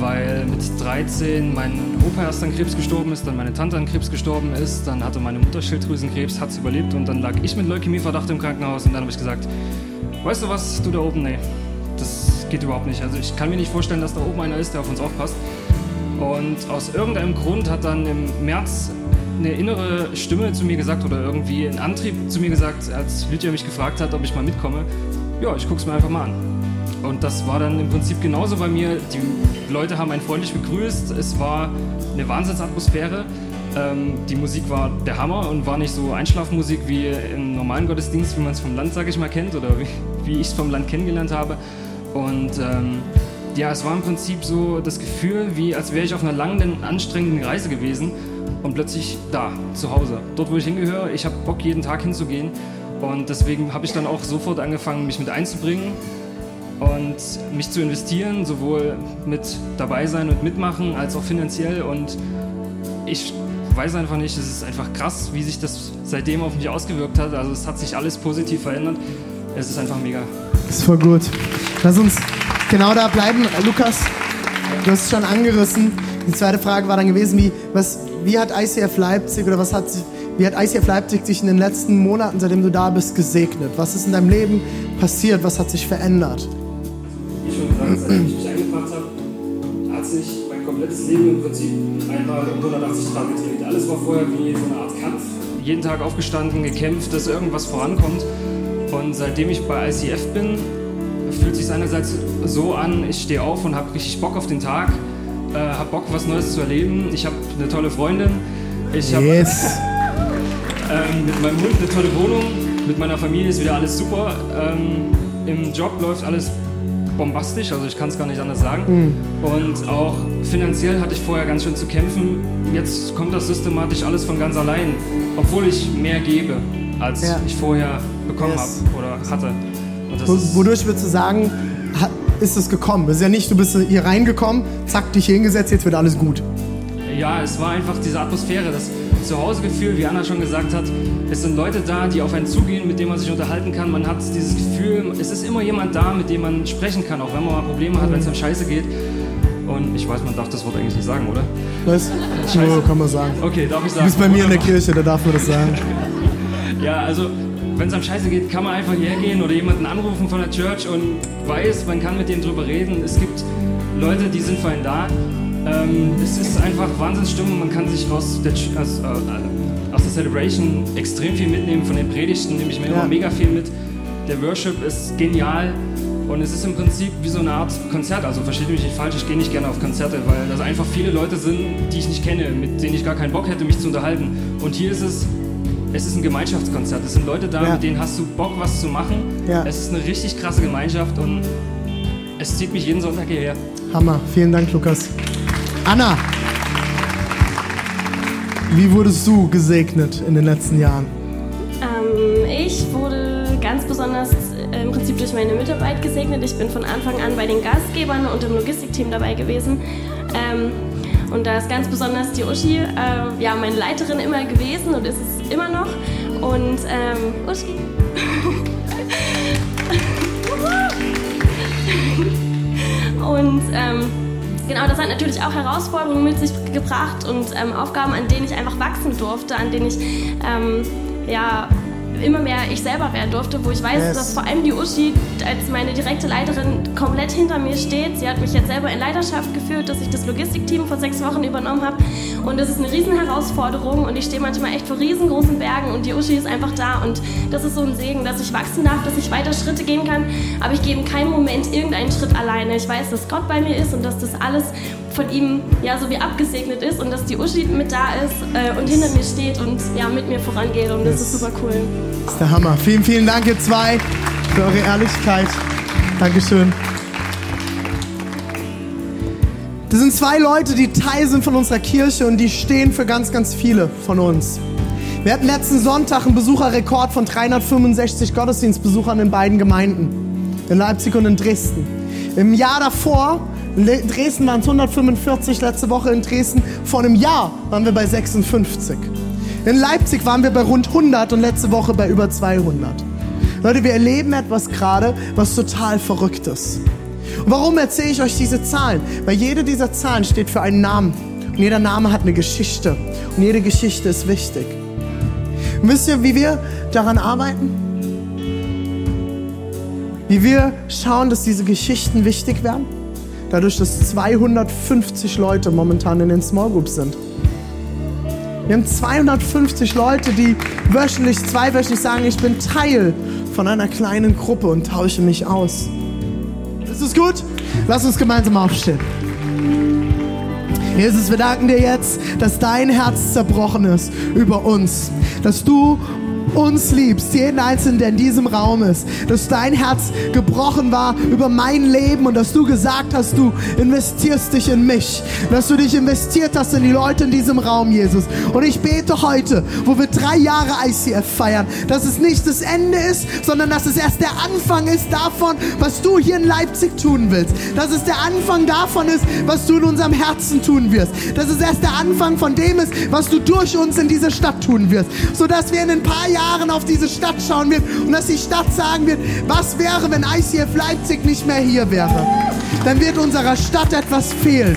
weil mit 13 mein Opa erst an Krebs gestorben ist, dann meine Tante an Krebs gestorben ist, dann hatte meine Mutter Schilddrüsenkrebs, hat es überlebt und dann lag ich mit Leukämieverdacht im Krankenhaus und dann habe ich gesagt, weißt du was, du da oben, nee, das geht überhaupt nicht. Also ich kann mir nicht vorstellen, dass da oben einer ist, der auf uns aufpasst. Und aus irgendeinem Grund hat dann im März eine innere Stimme zu mir gesagt oder irgendwie ein Antrieb zu mir gesagt, als Lydia mich gefragt hat, ob ich mal mitkomme. Ja, ich guck's mir einfach mal an. Und das war dann im Prinzip genauso bei mir. Die Leute haben einen freundlich begrüßt. Es war eine Wahnsinnsatmosphäre. Ähm, die Musik war der Hammer und war nicht so Einschlafmusik wie im normalen Gottesdienst, wie man es vom Land, sage ich mal, kennt oder wie, wie ich es vom Land kennengelernt habe. Und ähm, ja, es war im Prinzip so das Gefühl, wie als wäre ich auf einer langen, anstrengenden Reise gewesen und plötzlich da, zu Hause. Dort, wo ich hingehöre. Ich habe Bock, jeden Tag hinzugehen. Und deswegen habe ich dann auch sofort angefangen, mich mit einzubringen und mich zu investieren, sowohl mit dabei sein und mitmachen, als auch finanziell. Und ich weiß einfach nicht, es ist einfach krass, wie sich das seitdem auf mich ausgewirkt hat. Also es hat sich alles positiv verändert. Es ist einfach mega. Das ist voll gut. Lass uns genau da bleiben. Lukas, du hast es schon angerissen. Die zweite Frage war dann gewesen, wie, was, wie hat ICF Leipzig oder was hat, wie hat ICF Leipzig sich in den letzten Monaten, seitdem du da bist, gesegnet? Was ist in deinem Leben passiert? Was hat sich verändert? Seitdem ich mich eingebracht habe, hat sich mein komplettes Leben im Prinzip einmal um 180 Grad gedreht. Alles war vorher wie so eine Art Kampf. Jeden Tag aufgestanden, gekämpft, dass irgendwas vorankommt. Und seitdem ich bei ICF bin, fühlt sich einerseits so an, ich stehe auf und habe richtig Bock auf den Tag, äh, habe Bock, was Neues zu erleben. Ich habe eine tolle Freundin. Ich habe yes. ähm, mit meinem Hund eine tolle Wohnung. Mit meiner Familie ist wieder alles super. Ähm, Im Job läuft alles bombastisch, also ich kann es gar nicht anders sagen. Mhm. Und auch finanziell hatte ich vorher ganz schön zu kämpfen. Jetzt kommt das systematisch alles von ganz allein, obwohl ich mehr gebe, als ja. ich vorher bekommen yes. habe oder hatte. Wodurch würdest du sagen, ist es gekommen? Es ist ja nicht, du bist hier reingekommen, zack, dich hingesetzt, jetzt wird alles gut. Ja, es war einfach diese Atmosphäre, das Zuhausegefühl, wie Anna schon gesagt hat. Es sind Leute da, die auf einen zugehen, mit denen man sich unterhalten kann. Man hat dieses Gefühl, es ist immer jemand da, mit dem man sprechen kann, auch wenn man mal Probleme hat, wenn es um Scheiße geht. Und ich weiß, man darf das Wort eigentlich nicht sagen, oder? Was? So kann man sagen. Okay, darf ich Du sagen? bist bei mir in der. Kirche, da darf man das sagen. Ja, also wenn es am Scheiße geht, kann man einfach hierher gehen oder jemanden anrufen von der Church und weiß, man kann mit denen drüber reden. Es gibt Leute, die sind für einen da. Ähm, es ist einfach Wahnsinnsstimmung. Man kann sich aus der, aus, äh, aus der Celebration extrem viel mitnehmen. Von den Predigten nehme ich mir Ja. immer mega viel mit. Der Worship ist genial. Und es ist im Prinzip wie so eine Art Konzert. Also versteht mich nicht falsch, ich gehe nicht gerne auf Konzerte, weil das einfach viele Leute sind, die ich nicht kenne, mit denen ich gar keinen Bock hätte, mich zu unterhalten. Und hier ist es es ist ein Gemeinschaftskonzert. Es sind Leute da, Ja. mit denen hast du Bock, was zu machen. Ja. Es ist eine richtig krasse Gemeinschaft und es zieht mich jeden Sonntag hierher. Hammer. Vielen Dank, Lukas. Anna, wie wurdest du gesegnet in den letzten Jahren? Ähm, ich wurde ganz besonders äh, im Prinzip durch meine Mitarbeit gesegnet. Ich bin von Anfang an bei den Gastgebern und im Logistikteam dabei gewesen. Ähm, und da ist ganz besonders die Uschi, äh, ja, meine Leiterin immer gewesen und ist es immer noch. Und ähm, Uschi. und ähm, genau, das hat natürlich auch Herausforderungen mit sich gebracht und ähm, Aufgaben, an denen ich einfach wachsen durfte, an denen ich ähm, ja immer mehr ich selber werden durfte, wo ich weiß, Yes. dass vor allem die Uschi als meine direkte Leiterin komplett hinter mir steht. Sie hat mich jetzt selber in Leiterschaft geführt, dass ich das Logistikteam vor sechs Wochen übernommen habe. Und das ist eine riesen Herausforderung und ich stehe manchmal echt vor riesengroßen Bergen und die Uschi ist einfach da und das ist so ein Segen, dass ich wachsen darf, dass ich weiter Schritte gehen kann, aber ich gehe in keinem Moment irgendeinen Schritt alleine. Ich weiß, dass Gott bei mir ist und dass das alles von ihm ja so wie abgesegnet ist und dass die Uschi mit da ist äh, und hinter mir steht und ja mit mir vorangeht und das Yes. ist super cool. Das ist der Hammer. Vielen, vielen Dank, ihr zwei, für eure Ehrlichkeit. Dankeschön. Das sind zwei Leute, die Teil sind von unserer Kirche und die stehen für ganz, ganz viele von uns. Wir hatten letzten Sonntag einen Besucherrekord von 365 Gottesdienstbesuchern in beiden Gemeinden, in Leipzig und in Dresden. Im Jahr davor, in Dresden waren es 145, letzte Woche in Dresden, vor einem Jahr waren wir bei 56. In Leipzig waren wir bei rund 100 und letzte Woche bei über 200. Leute, wir erleben etwas gerade, was total verrückt ist. Und warum erzähle ich euch diese Zahlen? Weil jede dieser Zahlen steht für einen Namen. Und jeder Name hat eine Geschichte. Und jede Geschichte ist wichtig. Und wisst ihr, wie wir daran arbeiten? Wie wir schauen, dass diese Geschichten wichtig werden? Dadurch, dass 250 Leute momentan in den Small Groups sind. Wir haben 250 Leute, die wöchentlich, zweiwöchentlich sagen, ich bin Teil von einer kleinen Gruppe und tausche mich aus. Ist es gut? Lass uns gemeinsam aufstehen. Jesus, wir danken dir jetzt, dass dein Herz zerbrochen ist über uns. Dass du uns liebst, jeden Einzelnen, der in diesem Raum ist. Dass dein Herz gebrochen war über mein Leben und dass du gesagt hast, du investierst dich in mich. Dass du dich investiert hast in die Leute in diesem Raum, Jesus. Und ich bete heute, wo wir drei Jahre ICF feiern, dass es nicht das Ende ist, sondern dass es erst der Anfang ist davon, was du hier in Leipzig tun willst. Dass es der Anfang davon ist, was du in unserem Herzen tun wirst. Dass es erst der Anfang von dem ist, was du durch uns in dieser Stadt tun wirst. Sodass wir in ein paar Jahren auf diese Stadt schauen werden und dass die Stadt sagen wird, was wäre, wenn ICF Leipzig nicht mehr hier wäre. Dann wird unserer Stadt etwas fehlen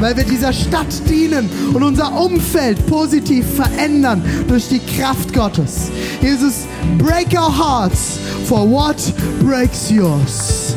weil wir dieser Stadt dienen und unser Umfeld positiv verändern durch die Kraft Gottes. Jesus, break our hearts for what breaks yours.